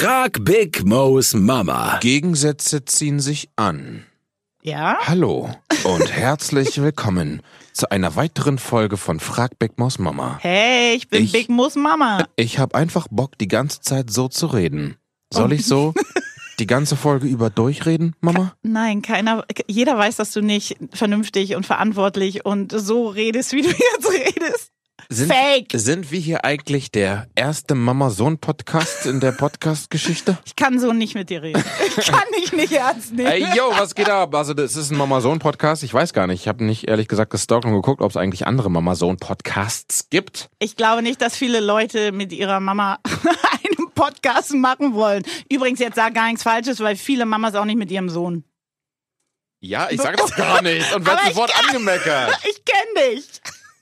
Frag Big Mo's Mama. Gegensätze ziehen sich an. Ja? Hallo und herzlich willkommen zu einer weiteren Folge von Frag Big Mo's Mama. Hey, ich bin Ich- Big Mo's Mama. Ich habe einfach Bock, die ganze Zeit so zu reden. Soll ich so die ganze Folge über durchreden, Mama? Nein, keiner, jeder weiß, dass du nicht vernünftig und verantwortlich und so redest, wie du jetzt redest. Sind, Fake. Sind wir hier eigentlich der erste Mama-Sohn-Podcast in der Podcast-Geschichte? Ich kann so nicht mit dir reden. Ich kann dich nicht ernst nehmen. Ey, yo, was geht ab? Also, das ist ein Mama-Sohn-Podcast. Ich weiß gar nicht. Ich habe nicht ehrlich gesagt gestalkt und geguckt, ob es eigentlich andere Mama-Sohn-Podcasts gibt. Ich glaube nicht, dass viele Leute mit ihrer Mama einen Podcast machen wollen. Übrigens, jetzt sag gar nichts Falsches, weil viele Mamas auch nicht mit ihrem Sohn. Ja, ich sage das gar nicht und werde sofort angemeckert. Ich kenn dich.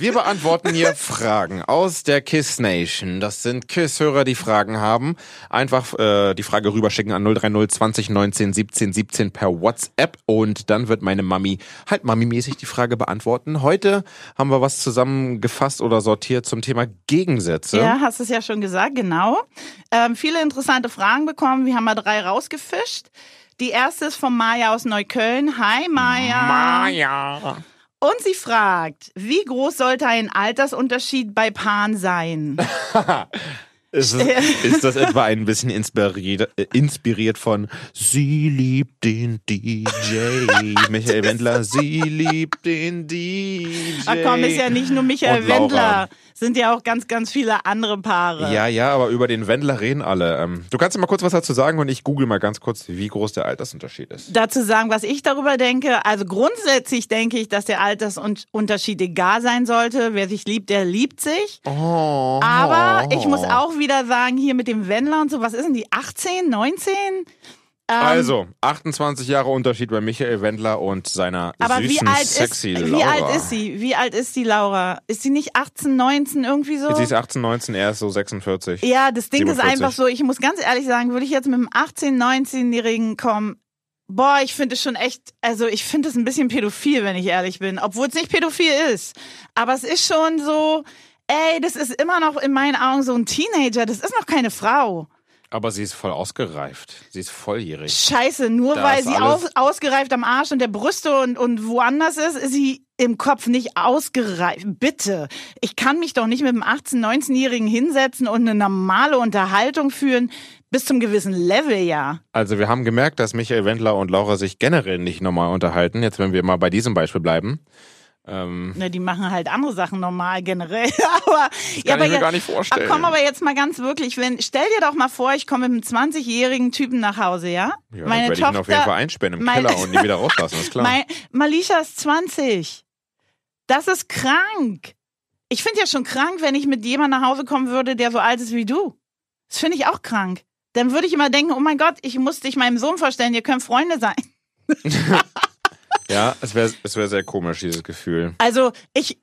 Wir beantworten hier Fragen aus der Kiss Nation. Das sind Kiss-Hörer, die Fragen haben. Einfach äh, die Frage rüberschicken an 030 20 19 17 17 per WhatsApp und dann wird meine Mami halt Mami-mäßig die Frage beantworten. Heute haben wir was zusammengefasst oder sortiert zum Thema Gegensätze. Ja, hast es ja schon gesagt, genau. Ähm, viele interessante Fragen bekommen. Wir haben mal drei rausgefischt. Die erste ist von Maya aus Neukölln. Hi Maya. Maja. Und sie fragt, wie groß sollte ein Altersunterschied bei Paaren sein? Ist, es, ist das etwa ein bisschen inspiriert, äh, inspiriert von Sie liebt den DJ, Michael Wendler, sie liebt den DJ. Ach komm, ist ja nicht nur Michael. Wendler, sind ja auch ganz, ganz viele andere Paare. Ja, ja, aber über den Wendler reden alle. Ähm, du kannst ja mal kurz was dazu sagen und ich google mal ganz kurz, wie groß der Altersunterschied ist. Dazu sagen, was ich darüber denke. Also grundsätzlich denke ich, dass der Altersunterschied egal sein sollte. Wer sich liebt, der liebt sich. Oh. Aber ich muss auch wieder sagen, hier mit dem Wendler und so, was ist denn die? 18, 19? Ähm, Also, 28 Jahre Unterschied bei Michael Wendler und seiner aber süßen, wie alt, sexy ist, Laura. wie alt ist sie? Wie alt ist die Laura? Ist sie nicht 18, 19 irgendwie so? Sie ist 18, 19, er ist so 46. Ja, das Ding ist 47. einfach so, ich muss ganz ehrlich sagen, würde ich jetzt mit einem 18-, 19-Jährigen kommen, boah, ich finde es schon echt, also ich finde es ein bisschen pädophil, wenn ich ehrlich bin, obwohl es nicht pädophil ist. Aber es ist schon so, ey, das ist immer noch in meinen Augen so ein Teenager, das ist noch keine Frau. Aber sie ist voll ausgereift. Sie ist volljährig. Scheiße, nur Da weil sie aus, ausgereift am Arsch und der Brüste und, und woanders ist, ist sie im Kopf nicht ausgereift. Bitte. Ich kann mich doch nicht mit einem 18-, 19-Jährigen hinsetzen und eine normale Unterhaltung führen, bis zum gewissen Level, ja. Also wir haben gemerkt, dass Michael Wendler und Laura sich generell nicht normal unterhalten. Jetzt, wenn wir mal bei diesem Beispiel bleiben. Ähm, Ne, die machen halt andere Sachen normal generell. aber kann ja, aber ich mir jetzt, gar nicht vorstellen. Komm aber jetzt mal ganz wirklich, wenn stell dir doch mal vor, ich komme mit einem 20-jährigen Typen nach Hause, ja? ja, dann werde ich ihn auf jeden Fall einsperren im mein- Keller und nie wieder rauslassen, ist klar. Mein, Malisha ist 20. Das ist krank. Ich finde ja schon krank, wenn ich mit jemandem nach Hause kommen würde, der so alt ist wie du. Das finde ich auch krank. Dann würde ich immer denken, oh mein Gott, ich muss dich meinem Sohn vorstellen, ihr könnt Freunde sein. ja, es wäre es wär sehr komisch, dieses Gefühl. Also ich,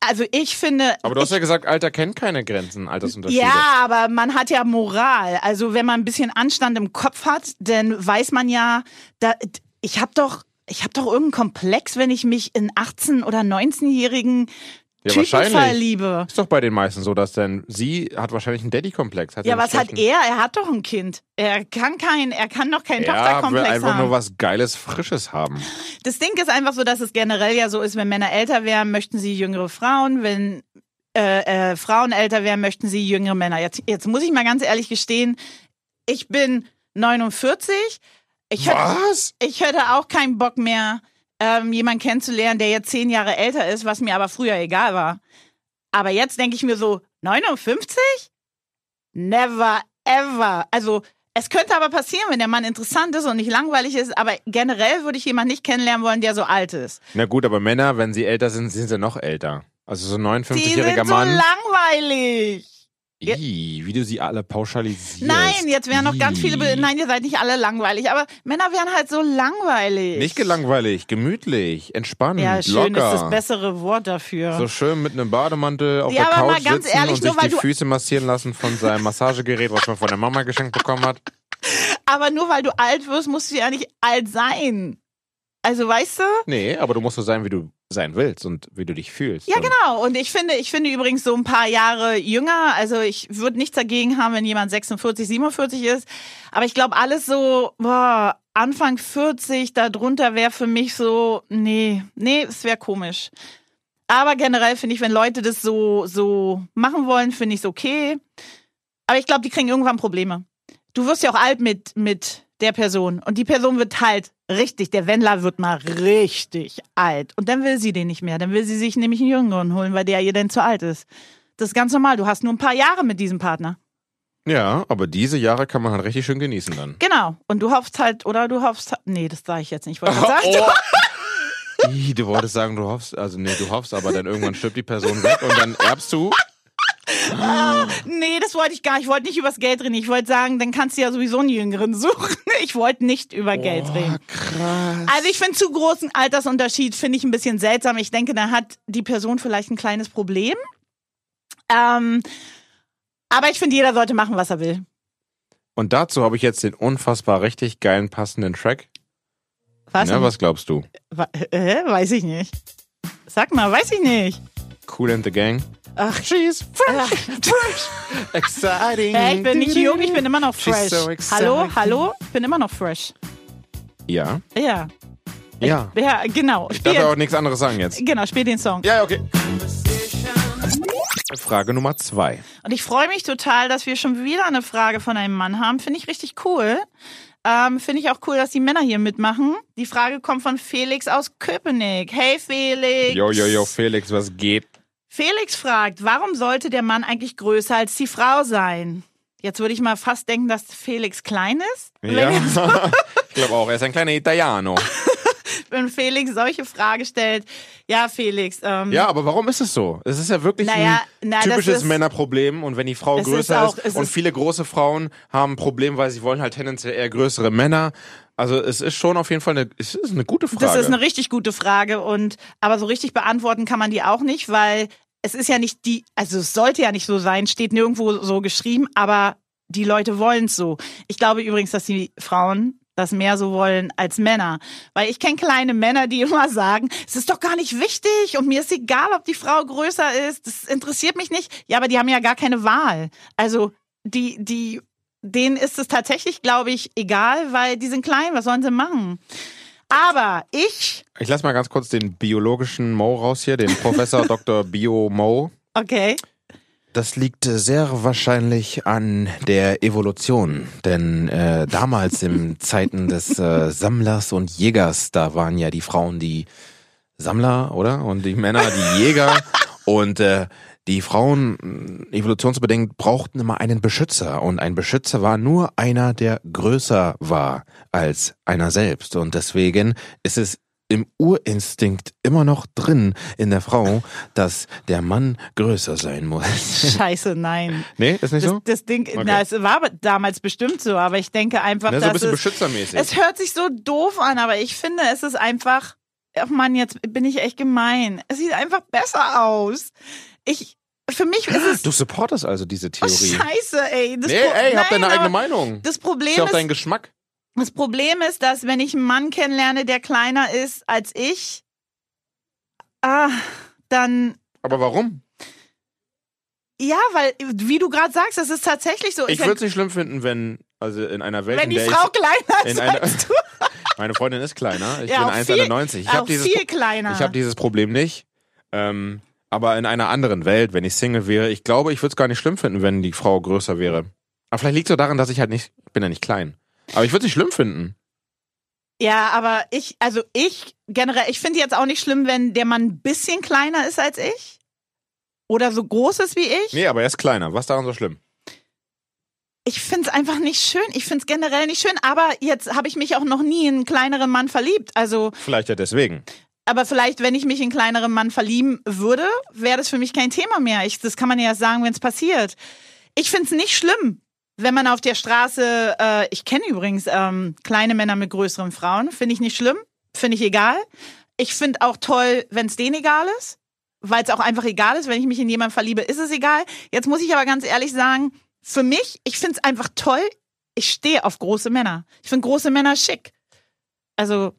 also ich finde. Aber du hast ich, ja gesagt, Alter kennt keine Grenzen, Altersunterschiede. Ja, aber man hat ja Moral. Also wenn man ein bisschen Anstand im Kopf hat, dann weiß man ja, da, ich habe doch, ich habe doch irgendeinen Komplex, wenn ich mich in 18 oder 19-jährigen Ja, Typen wahrscheinlich. verliebe. Ist doch bei den meisten so, dass denn sie hat wahrscheinlich einen Daddy-Komplex. Ja, was hat er? Er hat doch ein Kind. Er kann kein, er kann doch keinen Er will Tochterkomplex einfach haben. nur was Geiles, Frisches haben. Das Ding ist einfach so, dass es generell ja so ist, wenn Männer älter werden, möchten sie jüngere Frauen, wenn äh, äh, Frauen älter werden, möchten sie jüngere Männer. Jetzt, jetzt muss ich mal ganz ehrlich gestehen, ich bin 49. Ich hätte, Was? ich hätte auch keinen Bock mehr, ähm, jemanden kennenzulernen, der jetzt zehn Jahre älter ist, was mir aber früher egal war. Aber jetzt denke ich mir so, 59? Never ever. Also es könnte aber passieren, wenn der Mann interessant ist und nicht langweilig ist, aber generell würde ich jemanden nicht kennenlernen wollen, der so alt ist. Na gut, aber Männer, wenn sie älter sind, sind sie noch älter. Also so ein Die 59-jähriger sind so Mann. Langweilig. Ih, wie du sie alle pauschalisierst. Nein, jetzt wären noch ganz viele. Be. Nein, ihr seid nicht alle langweilig, aber Männer wären halt so langweilig. Nicht gelangweilig, gemütlich, entspannt, Ja, schön locker. ist das bessere Wort dafür. So schön mit einem Bademantel auf Ja, der aber mal Couch ganz sitzen ehrlich, und nur sich die Füße massieren lassen von seinem Massagegerät, was man von der Mama geschenkt bekommen hat. aber nur weil du alt wirst, musst du ja nicht alt sein. Also weißt du? Nee, aber du musst so sein, wie du sein willst und wie du dich fühlst. Ja, genau. Und ich finde, ich finde übrigens so ein paar Jahre jünger. Also ich würde nichts dagegen haben, wenn jemand 46, 47 ist. Aber ich glaube, alles so, boah, Anfang 40, darunter wäre für mich so, nee, nee, es wäre komisch. Aber generell finde ich, wenn Leute das so, so machen wollen, finde ich es okay. Aber ich glaube, die kriegen irgendwann Probleme. Du wirst ja auch alt mit, mit der Person. Und die Person wird halt richtig, der Wendler wird mal richtig alt. Und dann will sie den nicht mehr. Dann will sie sich nämlich einen Jüngeren holen, weil der ihr dann zu alt ist. Das ist ganz normal. Du hast nur ein paar Jahre mit diesem Partner. Ja, aber diese Jahre kann man halt richtig schön genießen dann. Genau. Und du hoffst halt, oder du hoffst nee, das sage ich jetzt nicht. Ich wollte sagen, Oh. Du wolltest sagen, du hoffst, also nee, du hoffst, aber dann irgendwann stirbt die Person weg und dann erbst du. Nee, das wollte ich gar nicht. Ich wollte nicht übers Geld reden. Ich wollte sagen, dann kannst du ja sowieso einen Jüngeren suchen. Ich wollte nicht über Geld reden. krass. Also ich finde zu großen Altersunterschied finde ich ein bisschen seltsam. Ich denke, da hat die Person vielleicht ein kleines Problem. Ähm, aber ich finde, jeder sollte machen, was er will. Und dazu habe ich jetzt den unfassbar richtig geilen passenden Track. Was? Na, was glaubst du? Wa- Hä? Weiß ich nicht. Sag mal, weiß ich nicht. Cool and the Gang. Ach, She's ach, exciting. Hä, ich bin nicht jung, ich bin immer noch fresh. so hallo, hallo, ich bin immer noch fresh. Ja, Ja, ja. ja, genau. Ich Spiel, darf ja auch nichts anderes sagen jetzt. genau, spiel den Song. Ja, okay. Frage Nummer zwei. Und ich freue mich total, dass wir schon wieder eine Frage von einem Mann haben. Finde ich richtig cool. Ähm, Finde ich auch cool, dass die Männer hier mitmachen. Die Frage kommt von Felix aus Köpenick. Hey Felix. Jo, jo, jo, Felix, was geht? Felix fragt, warum sollte der Mann eigentlich größer als die Frau sein? Jetzt würde ich mal fast denken, dass Felix klein ist. Ja. Er- ich glaube auch, er ist ein kleiner Italiano. wenn Felix solche Frage stellt. Ja, Felix. Ähm, Ja, aber warum ist es so? Es ist ja wirklich Naja, ein na, typisches ist- Männerproblem und wenn die Frau Es ist größer auch- ist, und viele große Frauen haben ein Problem, weil sie wollen halt tendenziell eher größere Männer. Also es ist schon auf jeden Fall eine, es ist eine gute Frage. Das ist eine richtig gute Frage und aber so richtig beantworten kann man die auch nicht, weil es ist ja nicht die, also es sollte ja nicht so sein, steht nirgendwo so geschrieben, aber die Leute wollen es so. Ich glaube übrigens, dass die Frauen das mehr so wollen als Männer. Weil ich kenne kleine Männer, die immer sagen, es ist doch gar nicht wichtig und mir ist egal, ob die Frau größer ist, das interessiert mich nicht. Ja, aber die haben ja gar keine Wahl. Also die, die, denen ist es tatsächlich, glaube ich, egal, weil die sind klein, was sollen sie machen? Aber ich, ich lasse mal ganz kurz den biologischen Mo raus hier, den Professor Dr. Bio Mo. okay, Das liegt sehr wahrscheinlich an der Evolution, denn äh, damals in Zeiten des äh, Sammlers und Jägers, da waren ja die Frauen die Sammler, oder? Und die Männer die Jäger und äh, die Frauen, evolutionsbedingt, brauchten immer einen Beschützer und ein Beschützer war nur einer, der größer war als einer selbst und deswegen ist es im Urinstinkt immer noch drin in der Frau, dass der Mann größer sein muss. scheiße, nein. nee, ist nicht Das, so? das Ding, na, es war damals bestimmt so, aber ich denke einfach, Ne, so ein dass bisschen es, beschützermäßig. es hört sich so doof an, aber ich finde, es ist einfach, ach Mann, jetzt bin ich echt gemein. Es sieht einfach besser aus. Ich, für mich ist es, du supportest also diese oh, Theorie. scheiße, ey. Das nee, Pro- ey, hab deine eigene Meinung. Das Ist Problem ja auch ist, dein Geschmack. Das Problem ist, dass wenn ich einen Mann kennenlerne, der kleiner ist als ich, ah, dann Aber warum? ja, weil wie du gerade sagst, das ist tatsächlich so. Ich Ist ja- würde es nicht schlimm finden, wenn, also in einer Welt, wenn in die der Frau ich. kleiner ist In einer, als du, meine Freundin ist kleiner. Ich Ja, bin auch viel- 1,91. Ich habe dieses, viel kleiner. ich hab dieses Problem nicht. Ähm, aber in einer anderen Welt, wenn ich Single wäre, ich glaube, ich würde es gar nicht schlimm finden, wenn die Frau größer wäre. Aber vielleicht liegt es so daran, dass ich halt nicht, ich bin ja nicht klein. Aber ich würde es nicht schlimm finden. ja, aber ich, also ich generell, ich finde jetzt auch nicht schlimm, wenn der Mann ein bisschen kleiner ist als ich oder so groß ist wie ich. Nee, aber er ist kleiner. Was daran so schlimm? Ich finde es einfach nicht schön. Ich finde es generell nicht schön. Aber jetzt habe ich mich auch noch nie in einen kleineren Mann verliebt. Also Vielleicht ja deswegen. Aber vielleicht, wenn ich mich in kleineren Mann verlieben würde, wäre das für mich kein Thema mehr. Ich, das kann man ja sagen, wenn es passiert. Ich finde es nicht schlimm, wenn man auf der Straße, äh, ich kenne übrigens ähm, kleine Männer mit größeren Frauen, finde ich nicht schlimm, finde ich egal. Ich finde auch toll, wenn es denen egal ist, weil es auch einfach egal ist. Wenn ich mich in jemanden verliebe, ist es egal. Jetzt muss ich aber ganz ehrlich sagen, für mich, ich finde es einfach toll. Ich stehe auf große Männer. Ich finde große Männer schick. Also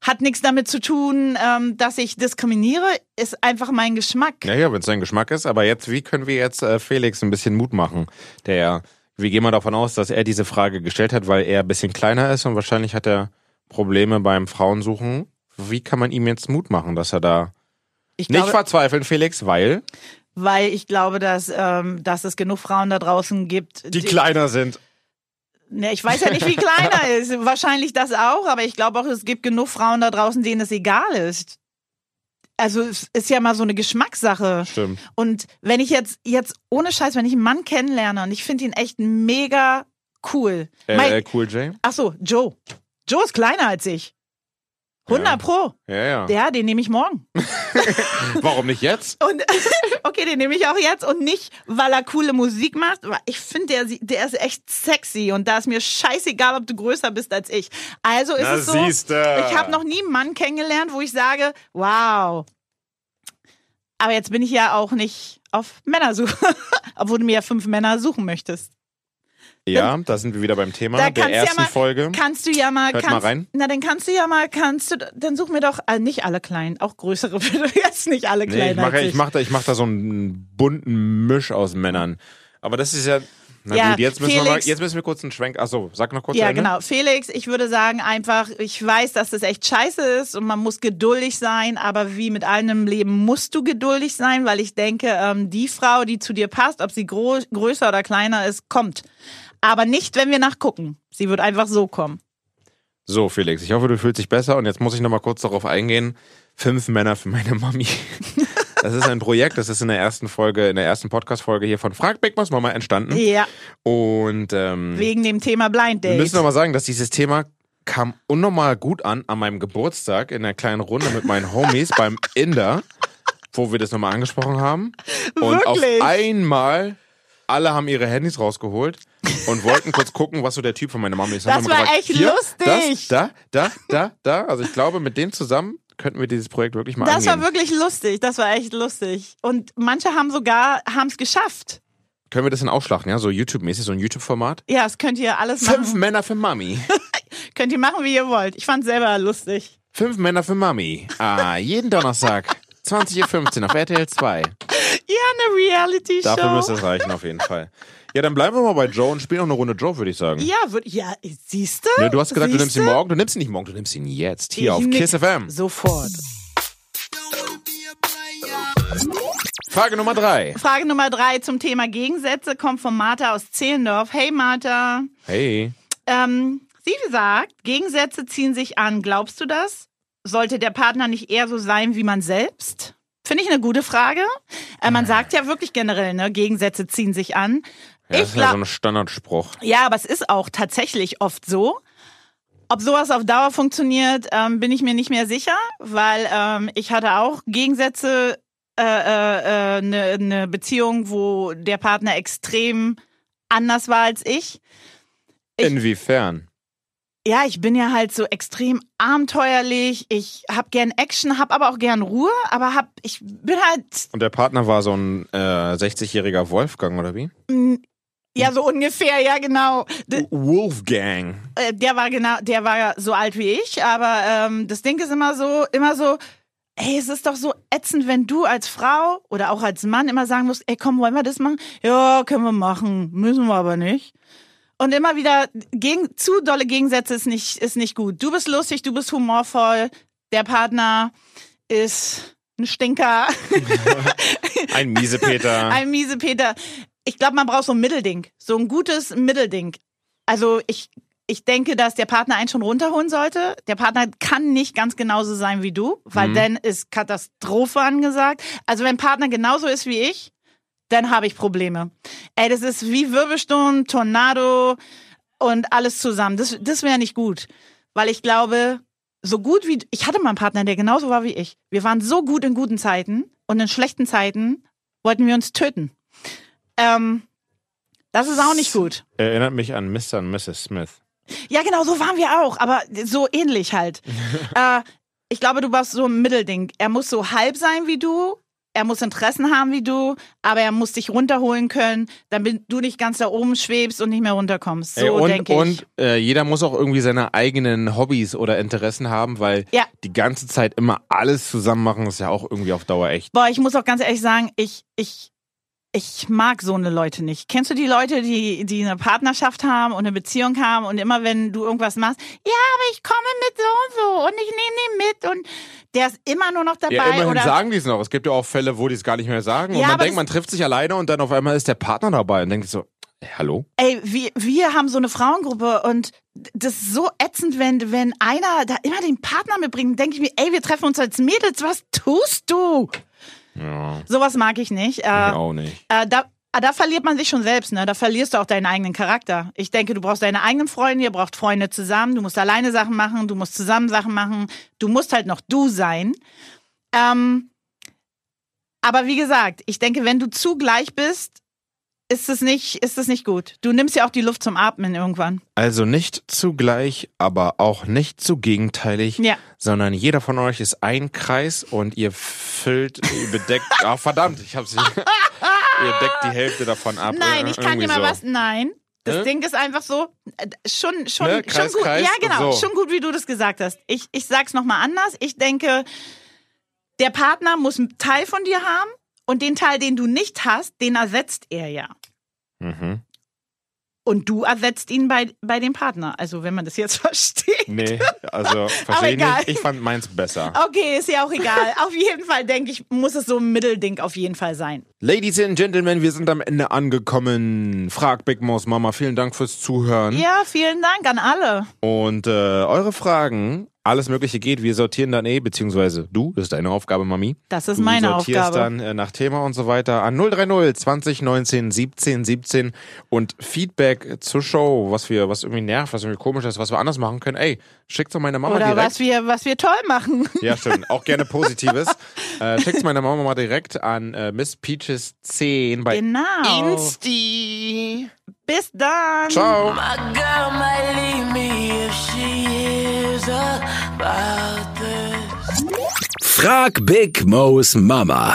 Hat nichts damit zu tun, ähm, dass ich diskriminiere, ist einfach mein Geschmack. Ja, ja, wenn es dein Geschmack ist. Aber jetzt, wie können wir jetzt äh, Felix ein bisschen Mut machen? Der, wir gehen mal davon aus, dass er diese Frage gestellt hat, weil er ein bisschen kleiner ist und wahrscheinlich hat er Probleme beim Frauensuchen. Wie kann man ihm jetzt Mut machen, dass er da Ich nicht glaube, verzweifeln, Felix, weil weil ich glaube, dass, ähm, dass es genug Frauen da draußen gibt, die kleiner sind. Ne, ich weiß ja nicht, wie klein er ist. Wahrscheinlich das auch, aber ich glaube auch, es gibt genug Frauen da draußen, denen es egal ist. Also es ist ja mal so eine Geschmackssache. Stimmt. Und wenn ich jetzt, jetzt ohne Scheiß, wenn ich einen Mann kennenlerne und ich finde ihn echt mega cool. Mein- Äh, cool J? Ach so, Joe. Joe ist kleiner als ich. 100 Ja. pro. Ja, ja. Ja, den nehme ich morgen. Warum nicht jetzt? Und okay, den nehme ich auch jetzt und nicht, weil er coole Musik macht. Aber ich finde, der, der ist echt sexy und da ist mir scheißegal, ob du größer bist als ich. Also ist Na, es so. siehste. Ich habe noch nie einen Mann kennengelernt, wo ich sage, wow. Aber jetzt bin ich ja auch nicht auf Männersuche, obwohl du mir ja fünf Männer suchen möchtest. Ja, da sind wir wieder beim Thema Da der du ja ersten mal- Folge. Kannst du ja mal, Hört mal kannst, rein. na dann kannst du ja mal, kannst du, dann such mir doch, äh, nicht alle kleinen, auch größere, bitte jetzt nicht alle Nee, kleinen. ich mache als ich mach da, ich mach da so einen bunten Misch aus Männern. Aber das ist ja. Na Ja, gut, jetzt müssen, wir mal, Felix- jetzt müssen wir kurz einen Schwenk. Achso, sag noch kurz Ja, Ende. genau. Felix, ich würde sagen einfach, ich weiß, dass das echt scheiße ist und man muss geduldig sein, aber wie mit allem im Leben musst du geduldig sein, weil ich denke, ähm, die Frau, die zu dir passt, ob sie gro größer oder kleiner ist, kommt. Aber nicht, wenn wir nachgucken. Sie wird einfach so kommen. So, Felix, ich hoffe, du fühlst dich besser und jetzt muss ich noch mal kurz darauf eingehen. Fünf Männer für meine Mami. Das ist ein Projekt, das ist in der ersten Folge, in der ersten Podcast-Folge hier von Frag Big Boss Mama entstanden. Ja, Und ähm, wegen dem Thema Blind wir Date. müssen noch mal sagen, dass dieses Thema kam unnormal gut an an meinem Geburtstag in einer kleinen Runde mit meinen Homies beim Inder, wo wir das nochmal angesprochen haben. Und Wirklich? auf einmal alle haben ihre Handys rausgeholt und wollten kurz gucken, was so der Typ von meiner Mama ist. Das war gefragt, echt lustig. Das, da, da, da, da. Also ich glaube, mit denen zusammen könnten wir dieses Projekt wirklich mal das angehen. war wirklich lustig. Das war echt lustig. Und manche haben sogar, haben es geschafft. Können wir das denn ausschlachten, ja? So YouTube-mäßig, so ein YouTube-Format? Ja, das könnt ihr alles Fünf machen. Männer für Mami. Könnt ihr machen, wie ihr wollt. Ich fand selber lustig. Fünf Männer für Mami. Ah, jeden Donnerstag. 20.15 Uhr auf RTL 2. Ja, eine Reality-Show. Dafür müsste es reichen, auf jeden Fall. Ja, dann bleiben wir mal bei Joe und spielen noch eine Runde Joe, würde ich sagen. Ja, würd, ja, siehst du? Ne, du hast gesagt, du nimmst ihn morgen. Du nimmst ihn nicht morgen, du nimmst ihn jetzt. Hier Ich auf Kiss FM. Sofort. Frage Nummer drei. Frage Nummer drei zum Thema Gegensätze kommt von Martha aus Zehlendorf. Hey Martha, Hey. ähm, sie sagt, Gegensätze ziehen sich an. Glaubst du das? Sollte der Partner nicht eher so sein wie man selbst? Finde ich eine gute Frage. Äh, man sagt ja wirklich generell, ne, Gegensätze ziehen sich an. Ja, ich das ist ja so ein Standardspruch. Ja, aber es ist auch tatsächlich oft so. Ob sowas auf Dauer funktioniert, ähm, bin ich mir nicht mehr sicher, weil ähm, ich hatte auch Gegensätze, eine äh, äh, ne- ne Beziehung, wo der Partner extrem anders war als ich. Ich- Inwiefern? Ja, ich bin ja halt so extrem abenteuerlich. Ich hab gern Action, hab aber auch gern Ruhe, aber hab ich bin halt Und der Partner war so ein äh, 60-jähriger Wolfgang, oder wie? mh, ja so ungefähr, ja genau. D Wolfgang. Äh, der war genau, der war so alt wie ich, aber ähm, das Ding ist immer so, immer so, ey, es ist doch so ätzend, wenn du als Frau oder auch als Mann immer sagen musst, ey, komm, wollen wir das machen? Ja, können wir machen, müssen wir aber nicht. Und immer wieder gegen, zu dolle Gegensätze ist nicht, ist nicht gut. Du bist lustig, du bist humorvoll, der Partner ist ein Stinker, Ein Miesepeter. ein Miesepeter. Ich glaube, man braucht so ein Mittelding, so ein gutes Mittelding. Also ich, ich denke, dass der Partner einen schon runterholen sollte. Der Partner kann nicht ganz genauso sein wie du, weil Mhm. dann ist Katastrophe angesagt. Also wenn Partner genauso ist wie ich, dann habe ich Probleme. Ey, das ist wie Wirbelsturm, Tornado und alles zusammen. Das, das wäre nicht gut, weil ich glaube, so gut wie ich hatte mal einen Partner, der genauso war wie ich. Wir waren so gut in guten Zeiten und in schlechten Zeiten wollten wir uns töten. Ähm, das ist auch nicht gut. Erinnert mich an Mr. und Mrs. Smith. Ja, genau, so waren wir auch, aber so ähnlich halt. äh, ich glaube, du warst so ein Mittelding. Er muss so halb sein wie du, er muss Interessen haben wie du, aber er muss dich runterholen können, damit du nicht ganz da oben schwebst und nicht mehr runterkommst. So Ey, und denke ich. und äh, jeder muss auch irgendwie seine eigenen Hobbys oder Interessen haben, weil Ja. die ganze Zeit immer alles zusammen machen, ist ja auch irgendwie auf Dauer echt. Boah, ich muss auch ganz ehrlich sagen, ich, ich, ich mag so eine Leute nicht. Kennst du die Leute, die, die eine Partnerschaft haben und eine Beziehung haben und immer wenn du irgendwas machst, ja, aber ich komme mit so und so und ich nehme den mit und der ist immer nur noch dabei Ja, immerhin oder sagen die es noch. Es gibt ja auch Fälle, wo die es gar nicht mehr sagen. Und Ja, man aber denkt, man trifft sich alleine und dann auf einmal ist der Partner dabei und denkt so, ey, hallo? Ey, wir, wir haben so eine Frauengruppe und das ist so ätzend, wenn, wenn einer da immer den Partner mitbringt, denke ich mir, ey, wir treffen uns als Mädels, was tust du? Ja, Sowas mag ich nicht. ich Äh, auch nicht. äh, da, ah, da verliert man sich schon selbst, ne? Da verlierst du auch deinen eigenen Charakter. Ich denke, du brauchst deine eigenen Freunde, ihr braucht Freunde zusammen, du musst alleine Sachen machen, du musst zusammen Sachen machen, du musst halt noch du sein. Ähm, aber wie gesagt, ich denke, wenn du zu gleich bist, ist es nicht, ist es nicht gut. Du nimmst ja auch die Luft zum Atmen irgendwann. Also nicht zugleich, aber auch nicht zu gegenteilig, Ja. sondern jeder von euch ist ein Kreis und ihr füllt, ihr bedeckt, ah verdammt, ich hab's nicht. ihr deckt die Hälfte davon ab. Nein, ich kann dir mal so. was. Nein. Das? Ding ist einfach so, äh, schon, schon, Ne? schon Kreis, gut. Kreis, ja, genau, so. schon gut, wie du das gesagt hast. Ich, ich sag's nochmal anders. Ich denke, der Partner muss einen Teil von dir haben und den Teil, den du nicht hast, den ersetzt er ja. Mhm. Und du ersetzt ihn bei, bei dem Partner. Also, wenn man das jetzt versteht. Nee, also verstehe nicht. Ich fand meins besser. Okay, ist ja auch egal. auf jeden Fall, denke ich, muss es so ein Mittelding auf jeden Fall sein. Ladies and Gentlemen, wir sind am Ende angekommen. Frag Big Mouse Mama, vielen Dank fürs Zuhören. Ja, vielen Dank an alle. Und äh, eure Fragen, alles Mögliche geht. Wir sortieren dann eh, beziehungsweise du, das ist deine Aufgabe, Mami. Das ist Du meine sortierst Aufgabe. dann äh, nach Thema und so weiter an 030 2019 17 17 und Feedback zur Show, was wir, was irgendwie nervt, was irgendwie komisch ist, was wir anders machen können. Ey, schickt's doch meine Mama Oder direkt. was wir, was wir toll machen. Ja, stimmt. Auch gerne Positives. äh, schickt's meiner Mama mal direkt an äh, Miss Peaches 10 bei Genau. Insti. Bis dann. Ciao. My girl might leave me if she hears about this. Frag Big Mo's Mama.